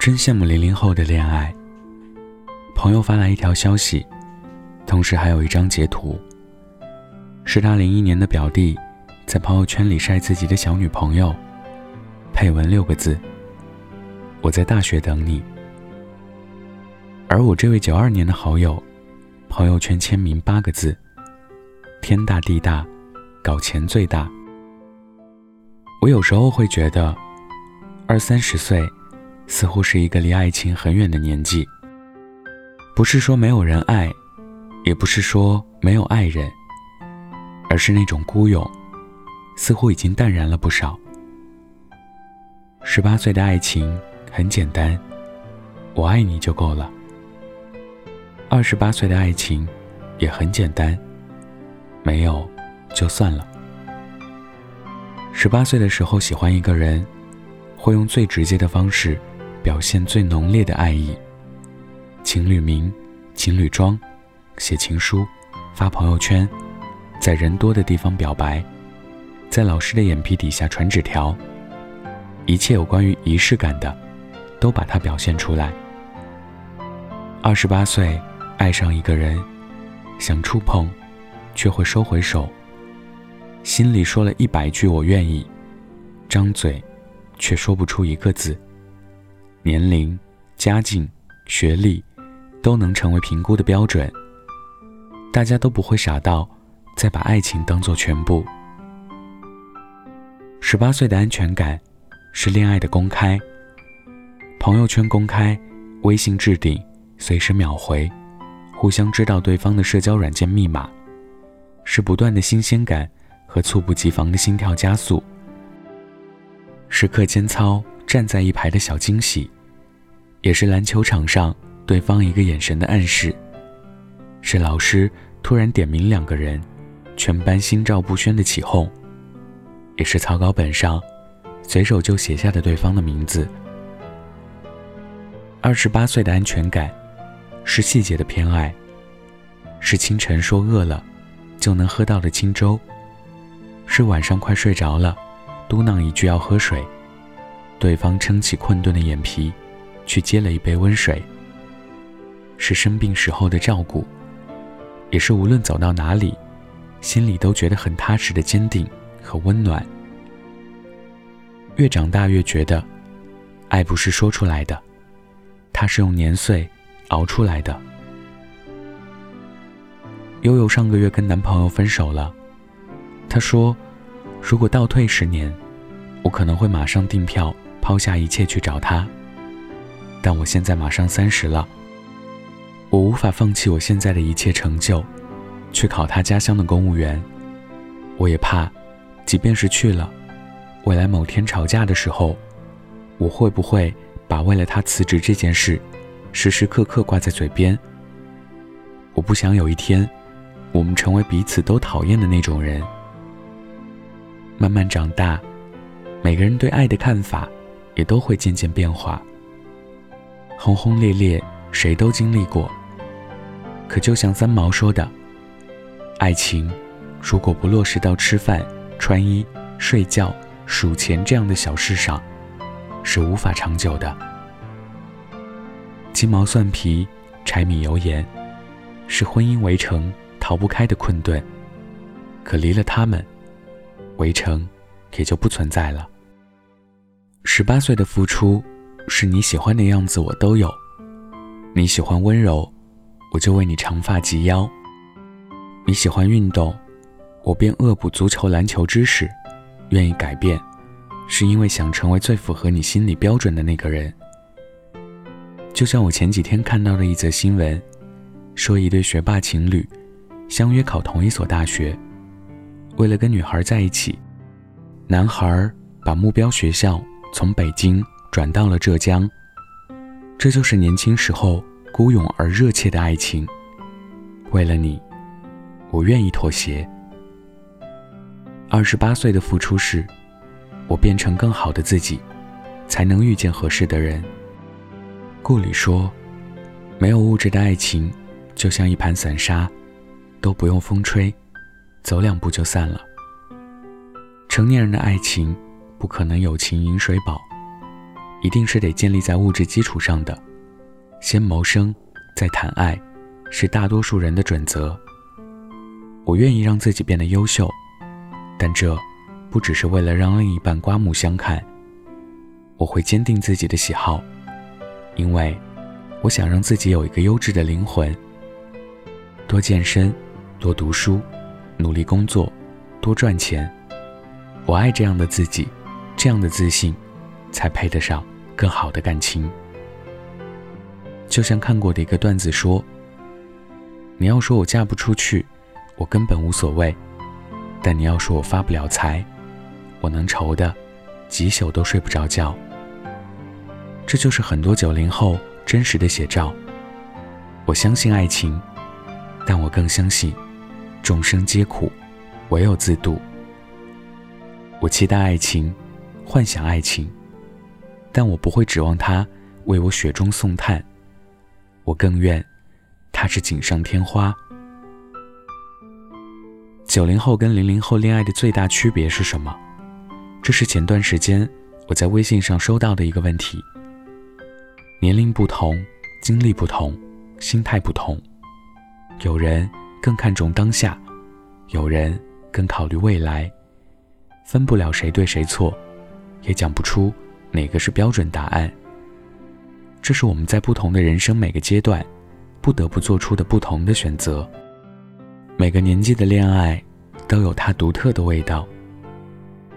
真羡慕零零后的恋爱。朋友发来一条消息，同时还有一张截图，是他零一年的表弟在朋友圈里晒自己的小女朋友，配文六个字：“我在大学等你。”而我这位九二年的好友，朋友圈签名八个字：“天大地大，搞钱最大。”我有时候会觉得，二三十岁。似乎是一个离爱情很远的年纪。不是说没有人爱，也不是说没有爱人，而是那种孤勇，似乎已经淡然了不少。十八岁的爱情很简单，我爱你就够了。二十八岁的爱情也很简单，没有就算了。十八岁的时候喜欢一个人，会用最直接的方式。表现最浓烈的爱意，情侣名、情侣装，写情书，发朋友圈，在人多的地方表白，在老师的眼皮底下传纸条，一切有关于仪式感的，都把它表现出来。二十八岁，爱上一个人，想触碰，却会收回手，心里说了一百句我愿意，张嘴，却说不出一个字。年龄、家境、学历，都能成为评估的标准。大家都不会傻到再把爱情当做全部。十八岁的安全感，是恋爱的公开，朋友圈公开，微信置顶，随时秒回，互相知道对方的社交软件密码，是不断的新鲜感和猝不及防的心跳加速，时刻间操。站在一排的小惊喜，也是篮球场上对方一个眼神的暗示，是老师突然点名两个人，全班心照不宣的起哄，也是草稿本上随手就写下的对方的名字。二十八岁的安全感，是细节的偏爱，是清晨说饿了就能喝到的清粥，是晚上快睡着了，嘟囔一句要喝水。对方撑起困顿的眼皮，去接了一杯温水。是生病时候的照顾，也是无论走到哪里，心里都觉得很踏实的坚定和温暖。越长大越觉得，爱不是说出来的，它是用年岁熬出来的。悠悠上个月跟男朋友分手了，她说，如果倒退十年，我可能会马上订票。抛下一切去找他，但我现在马上三十了，我无法放弃我现在的一切成就，去考他家乡的公务员。我也怕，即便是去了，未来某天吵架的时候，我会不会把为了他辞职这件事，时时刻刻挂在嘴边？我不想有一天，我们成为彼此都讨厌的那种人。慢慢长大，每个人对爱的看法。也都会渐渐变化。轰轰烈烈，谁都经历过。可就像三毛说的，爱情如果不落实到吃饭、穿衣、睡觉、数钱这样的小事上，是无法长久的。鸡毛蒜皮、柴米油盐，是婚姻围城逃不开的困顿。可离了他们，围城也就不存在了。十八岁的付出，是你喜欢的样子，我都有。你喜欢温柔，我就为你长发及腰；你喜欢运动，我便恶补足球、篮球知识。愿意改变，是因为想成为最符合你心理标准的那个人。就像我前几天看到的一则新闻，说一对学霸情侣相约考同一所大学，为了跟女孩在一起，男孩把目标学校。从北京转到了浙江，这就是年轻时候孤勇而热切的爱情。为了你，我愿意妥协。二十八岁的付出是，我变成更好的自己，才能遇见合适的人。顾里说，没有物质的爱情，就像一盘散沙，都不用风吹，走两步就散了。成年人的爱情。不可能有情饮水饱，一定是得建立在物质基础上的，先谋生，再谈爱，是大多数人的准则。我愿意让自己变得优秀，但这不只是为了让另一半刮目相看。我会坚定自己的喜好，因为我想让自己有一个优质的灵魂。多健身，多读书，努力工作，多赚钱。我爱这样的自己，这样的自信，才配得上更好的感情。就像看过的一个段子说：“你要说我嫁不出去，我根本无所谓；但你要说我发不了财，我能愁的几宿都睡不着觉。”这就是很多九零后真实的写照。我相信爱情，但我更相信众生皆苦，唯有自渡。我期待爱情，幻想爱情，但我不会指望他为我雪中送炭。我更愿他是锦上添花。九零后跟零零后恋爱的最大区别是什么？这是前段时间我在微信上收到的一个问题。年龄不同，经历不同，心态不同，有人更看重当下，有人更考虑未来，分不了谁对谁错，也讲不出哪个是标准答案。这是我们在不同的人生每个阶段，不得不做出的不同的选择。每个年纪的恋爱，都有它独特的味道。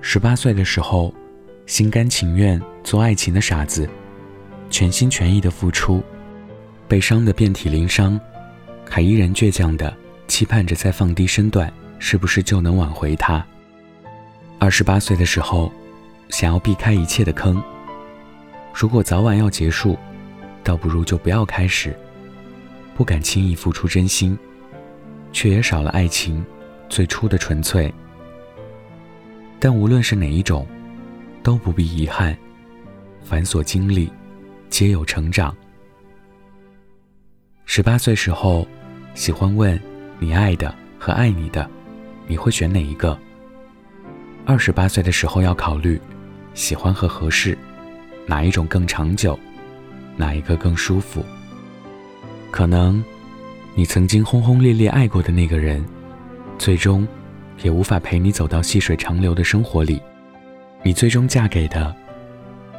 十八岁的时候，心甘情愿做爱情的傻子。全心全意的付出，被伤得遍体鳞伤，还依然倔强的期盼着再放低身段，是不是就能挽回他？二十八岁的时候，想要避开一切的坑，如果早晚要结束，倒不如就不要开始。不敢轻易付出真心，却也少了爱情最初的纯粹。但无论是哪一种，都不必遗憾，繁琐经历。皆有成长。十八岁时候，喜欢问你爱的和爱你的，你会选哪一个？二十八岁的时候要考虑，喜欢和合适，哪一种更长久，哪一个更舒服？可能，你曾经轰轰烈烈爱过的那个人，最终，也无法陪你走到细水长流的生活里。你最终嫁给的，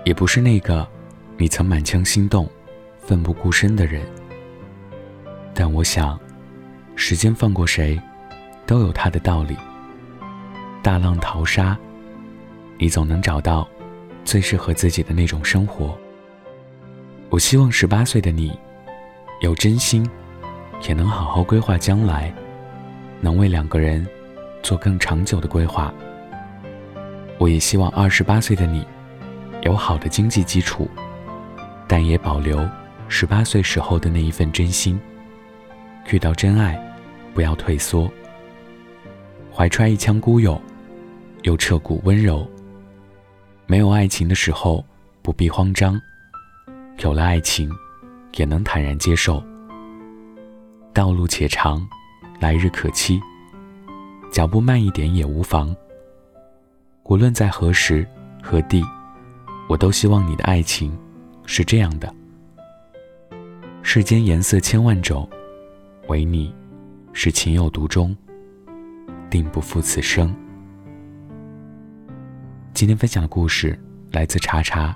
也不是那个。你曾满腔心动、奋不顾身的人，但我想，时间放过谁，都有它的道理。大浪淘沙，你总能找到最适合自己的那种生活。我希望十八岁的你，有真心，也能好好规划将来，能为两个人做更长久的规划。我也希望二十八岁的你，有好的经济基础。但也保留十八岁时候的那一份真心。遇到真爱，不要退缩。怀揣一腔孤勇，又彻骨温柔。没有爱情的时候，不必慌张；有了爱情，也能坦然接受。道路且长，来日可期。脚步慢一点也无妨。无论在何时何地，我都希望你的爱情。是这样的，世间颜色千万种，唯你是情有独钟，定不负此生。今天分享的故事来自茶茶，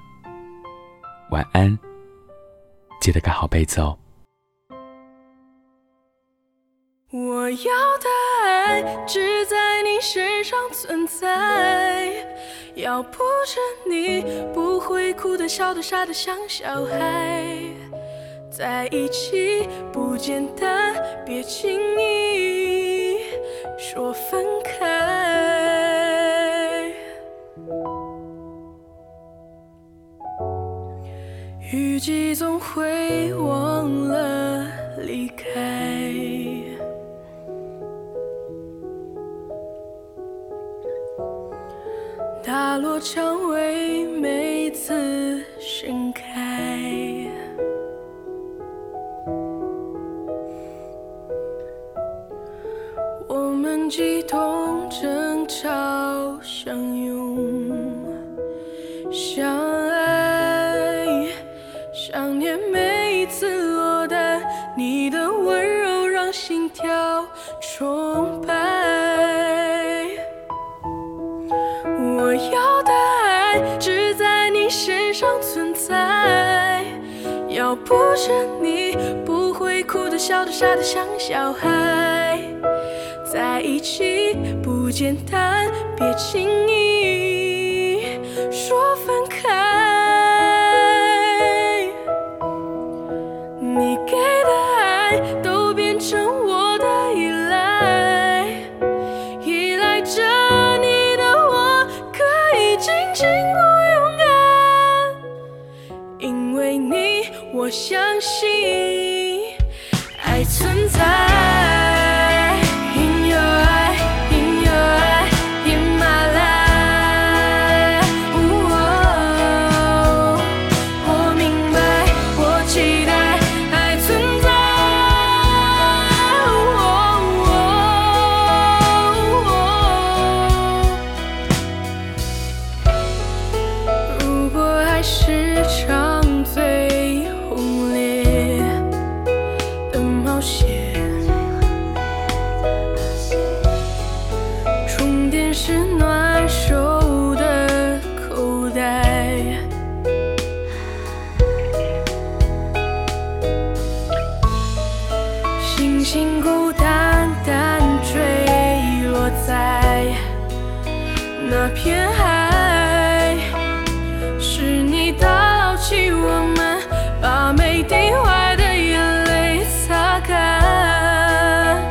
晚安，记得盖好被子哦。我要的爱只在你身上存在。要不是你不会哭的、笑的、傻的像小孩，在一起不简单，别轻易说分季总会忘了离开。大落蔷薇每次盛开，我们激动、着你不会哭的，笑的，傻的，像小孩在一起不简单，别轻易说分开。相信。星孤单单坠落在那片海。是你打捞起我们把每滴坏的眼泪擦干。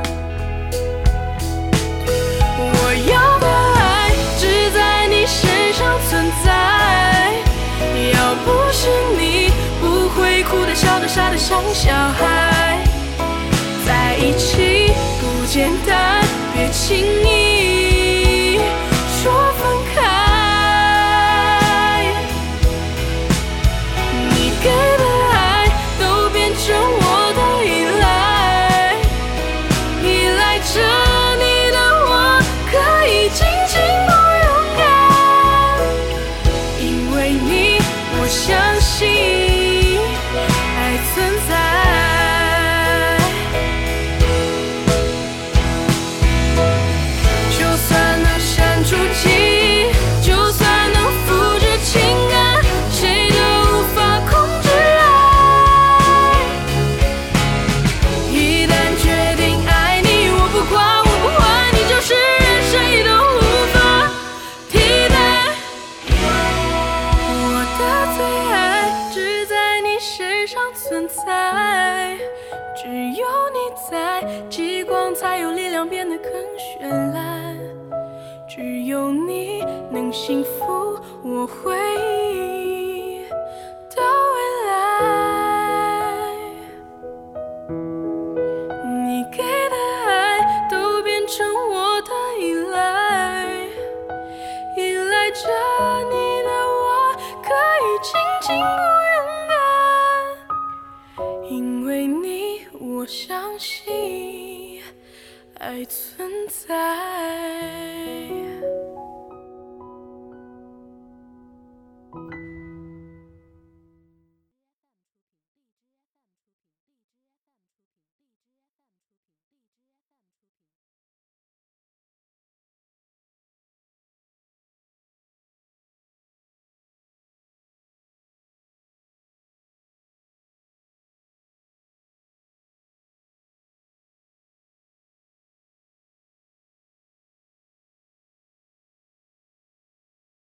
我要的爱只在你身上存在要不是你不会哭得笑得傻得像小孩。在一起不简单别轻易会